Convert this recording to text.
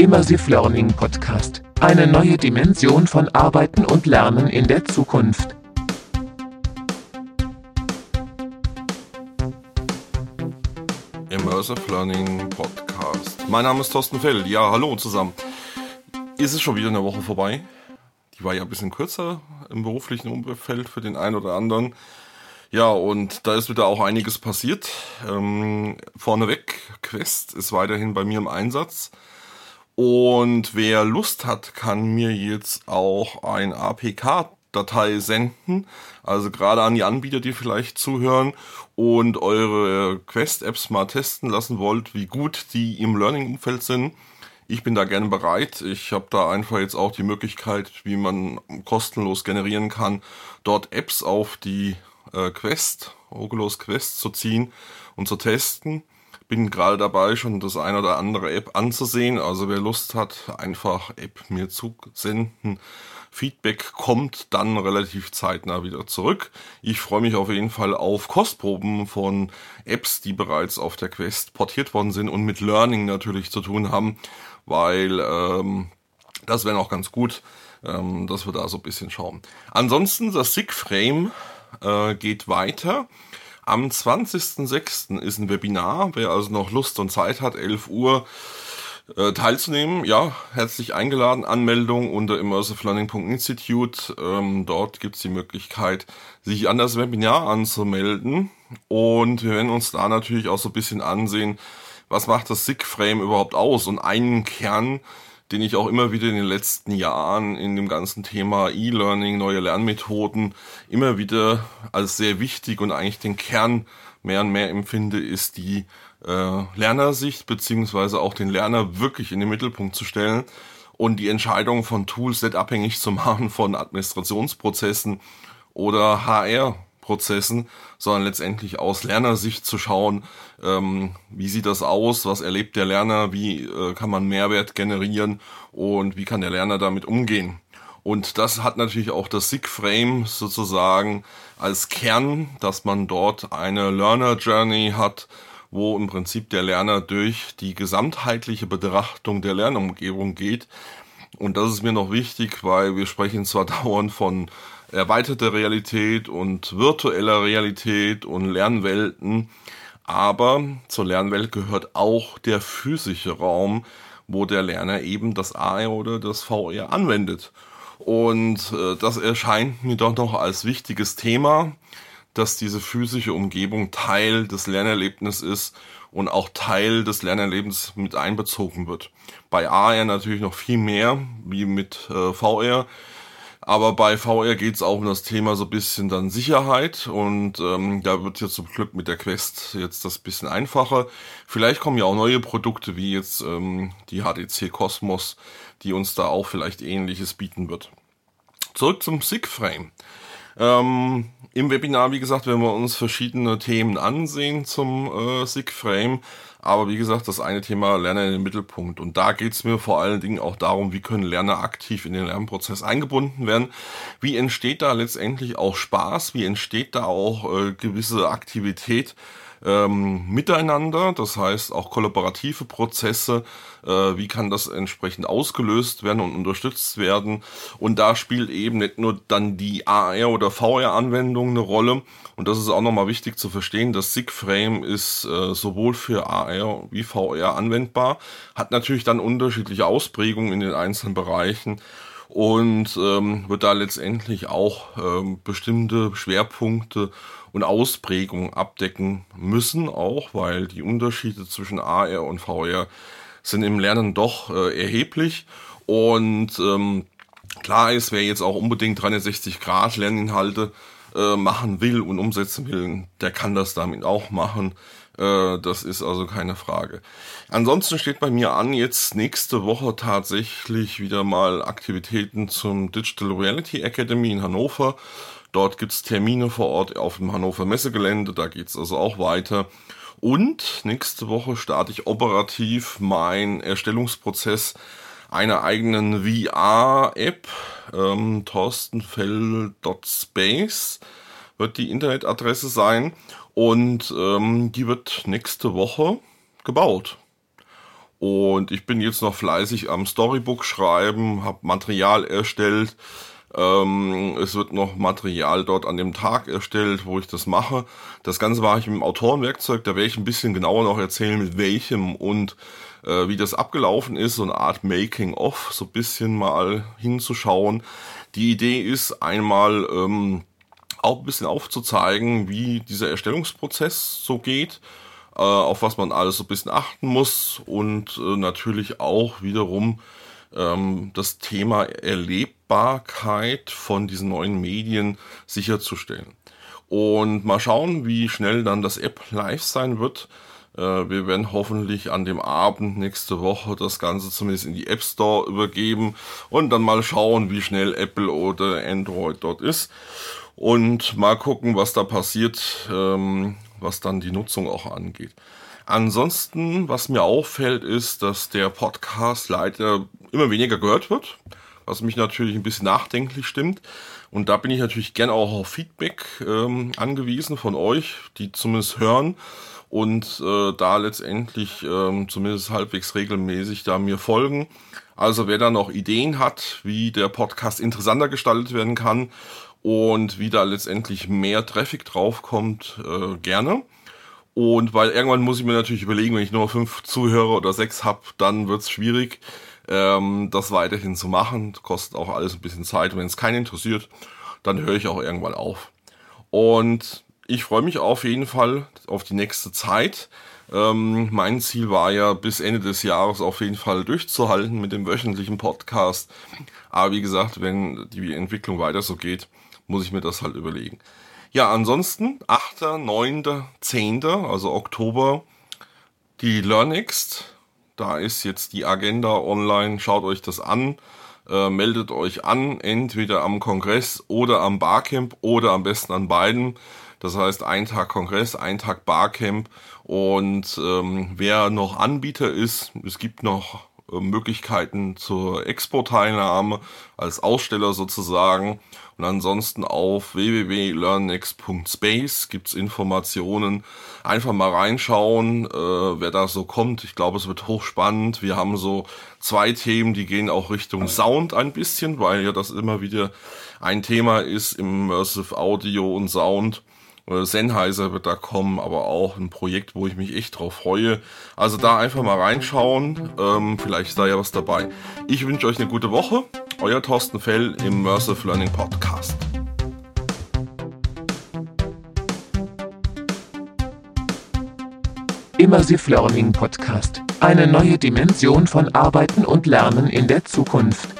Immersive Learning Podcast. Eine neue Dimension von Arbeiten und Lernen in der Zukunft. Immersive Learning Podcast. Mein Name ist Thorsten Fell. Ja, hallo zusammen. Ist es schon wieder eine Woche vorbei? Die war ja ein bisschen kürzer im beruflichen Umfeld für den einen oder anderen. Ja, und da ist wieder auch einiges passiert. Ähm, vorneweg, Quest ist weiterhin bei mir im Einsatz. Und wer Lust hat, kann mir jetzt auch ein APK-Datei senden. Also gerade an die Anbieter, die vielleicht zuhören und eure Quest-Apps mal testen lassen wollt, wie gut die im Learning-Umfeld sind. Ich bin da gerne bereit. Ich habe da einfach jetzt auch die Möglichkeit, wie man kostenlos generieren kann, dort Apps auf die äh, Quest, Oculus Quest zu ziehen und zu testen. Bin gerade dabei, schon das ein oder andere App anzusehen. Also wer Lust hat, einfach App mir zusenden. Feedback kommt dann relativ zeitnah wieder zurück. Ich freue mich auf jeden Fall auf Kostproben von Apps, die bereits auf der Quest portiert worden sind und mit Learning natürlich zu tun haben, weil ähm, das wäre noch ganz gut, ähm, dass wir da so ein bisschen schauen. Ansonsten das SIG-Frame äh, geht weiter. Am 20.06. ist ein Webinar. Wer also noch Lust und Zeit hat, 11 Uhr äh, teilzunehmen, ja, herzlich eingeladen. Anmeldung unter immersivelearning.institute. Ähm, dort gibt es die Möglichkeit, sich an das Webinar anzumelden. Und wir werden uns da natürlich auch so ein bisschen ansehen, was macht das SIG-Frame überhaupt aus? Und einen Kern den ich auch immer wieder in den letzten Jahren in dem ganzen Thema E-Learning, neue Lernmethoden immer wieder als sehr wichtig und eigentlich den Kern mehr und mehr empfinde, ist die äh, Lernersicht beziehungsweise auch den Lerner wirklich in den Mittelpunkt zu stellen und die Entscheidung von Tools nicht abhängig zu machen von Administrationsprozessen oder HR Prozessen, sondern letztendlich aus Lernersicht zu schauen, ähm, wie sieht das aus, was erlebt der Lerner, wie äh, kann man Mehrwert generieren und wie kann der Lerner damit umgehen. Und das hat natürlich auch das SIG-Frame sozusagen als Kern, dass man dort eine Learner Journey hat, wo im Prinzip der Lerner durch die gesamtheitliche Betrachtung der Lernumgebung geht. Und das ist mir noch wichtig, weil wir sprechen zwar dauernd von erweiterte Realität und virtueller Realität und Lernwelten. Aber zur Lernwelt gehört auch der physische Raum, wo der Lerner eben das AR oder das VR anwendet. Und äh, das erscheint mir doch noch als wichtiges Thema, dass diese physische Umgebung Teil des Lernerlebnisses ist und auch Teil des Lernerlebens mit einbezogen wird. Bei AR natürlich noch viel mehr wie mit äh, VR. Aber bei VR geht es auch um das Thema so ein bisschen dann Sicherheit und ähm, da wird jetzt zum Glück mit der Quest jetzt das bisschen einfacher. Vielleicht kommen ja auch neue Produkte wie jetzt ähm, die HTC Cosmos, die uns da auch vielleicht ähnliches bieten wird. Zurück zum SIG-Frame. Ähm, Im Webinar, wie gesagt, werden wir uns verschiedene Themen ansehen zum äh, SIG-Frame. Aber wie gesagt, das eine Thema Lerner in den Mittelpunkt. Und da geht es mir vor allen Dingen auch darum, wie können Lerner aktiv in den Lernprozess eingebunden werden. Wie entsteht da letztendlich auch Spaß? Wie entsteht da auch äh, gewisse Aktivität? Ähm, miteinander, das heißt auch kollaborative Prozesse, äh, wie kann das entsprechend ausgelöst werden und unterstützt werden. Und da spielt eben nicht nur dann die AR oder VR-Anwendung eine Rolle. Und das ist auch nochmal wichtig zu verstehen, das SIG-Frame ist äh, sowohl für AR wie VR anwendbar, hat natürlich dann unterschiedliche Ausprägungen in den einzelnen Bereichen und ähm, wird da letztendlich auch ähm, bestimmte Schwerpunkte und Ausprägungen abdecken müssen, auch weil die Unterschiede zwischen AR und VR sind im Lernen doch äh, erheblich und ähm, klar ist, wer jetzt auch unbedingt 360 Grad Lerninhalte äh, machen will und umsetzen will, der kann das damit auch machen. Äh, das ist also keine Frage. Ansonsten steht bei mir an, jetzt nächste Woche tatsächlich wieder mal Aktivitäten zum Digital Reality Academy in Hannover. Dort gibt's Termine vor Ort auf dem Hannover Messegelände, da geht's also auch weiter. Und nächste Woche starte ich operativ mein Erstellungsprozess einer eigenen VR-App, ähm, torstenfell.space wird die Internetadresse sein und ähm, die wird nächste Woche gebaut. Und ich bin jetzt noch fleißig am Storybook schreiben, habe Material erstellt. Ähm, es wird noch Material dort an dem Tag erstellt, wo ich das mache. Das Ganze mache ich dem Autorenwerkzeug. Da werde ich ein bisschen genauer noch erzählen, mit welchem und äh, wie das abgelaufen ist. So eine Art Making-of, so ein bisschen mal hinzuschauen. Die Idee ist einmal ähm, auch ein bisschen aufzuzeigen, wie dieser Erstellungsprozess so geht äh, auf was man alles so ein bisschen achten muss und äh, natürlich auch wiederum ähm, das Thema Erlebbarkeit von diesen neuen Medien sicherzustellen. Und mal schauen, wie schnell dann das App live sein wird. Äh, wir werden hoffentlich an dem Abend nächste Woche das Ganze zumindest in die App Store übergeben und dann mal schauen, wie schnell Apple oder Android dort ist. Und mal gucken, was da passiert. Ähm, was dann die Nutzung auch angeht. Ansonsten, was mir auffällt, ist, dass der Podcast leider immer weniger gehört wird, was mich natürlich ein bisschen nachdenklich stimmt. Und da bin ich natürlich gern auch auf Feedback ähm, angewiesen von euch, die zumindest hören und äh, da letztendlich ähm, zumindest halbwegs regelmäßig da mir folgen. Also wer da noch Ideen hat, wie der Podcast interessanter gestaltet werden kann und wie da letztendlich mehr Traffic draufkommt, äh, gerne. Und weil irgendwann muss ich mir natürlich überlegen, wenn ich nur fünf Zuhörer oder sechs hab, dann wird's schwierig, ähm, das weiterhin zu machen. Kostet auch alles ein bisschen Zeit. Wenn es keinen interessiert, dann höre ich auch irgendwann auf. Und ich freue mich auf jeden Fall auf die nächste Zeit. Ähm, mein Ziel war ja, bis Ende des Jahres auf jeden Fall durchzuhalten mit dem wöchentlichen Podcast. Aber wie gesagt, wenn die Entwicklung weiter so geht, muss ich mir das halt überlegen. Ja, ansonsten 8., 9., 10., also Oktober, die LearnX. Da ist jetzt die Agenda online. Schaut euch das an. Äh, meldet euch an, entweder am Kongress oder am Barcamp oder am besten an beiden. Das heißt, ein Tag Kongress, ein Tag Barcamp. Und ähm, wer noch Anbieter ist, es gibt noch äh, Möglichkeiten zur Expo-Teilnahme als Aussteller sozusagen. Und ansonsten auf www.learnnext.space gibt's Informationen. Einfach mal reinschauen, äh, wer da so kommt. Ich glaube, es wird hochspannend. Wir haben so zwei Themen, die gehen auch Richtung Sound ein bisschen, weil ja das immer wieder ein Thema ist im Immersive Audio und Sound. Äh, Sennheiser wird da kommen, aber auch ein Projekt, wo ich mich echt drauf freue. Also da einfach mal reinschauen, ähm, vielleicht ist da ja was dabei. Ich wünsche euch eine gute Woche. Euer Thorsten Fell im Immersive Learning Podcast. Immersive Learning Podcast. Eine neue Dimension von Arbeiten und Lernen in der Zukunft.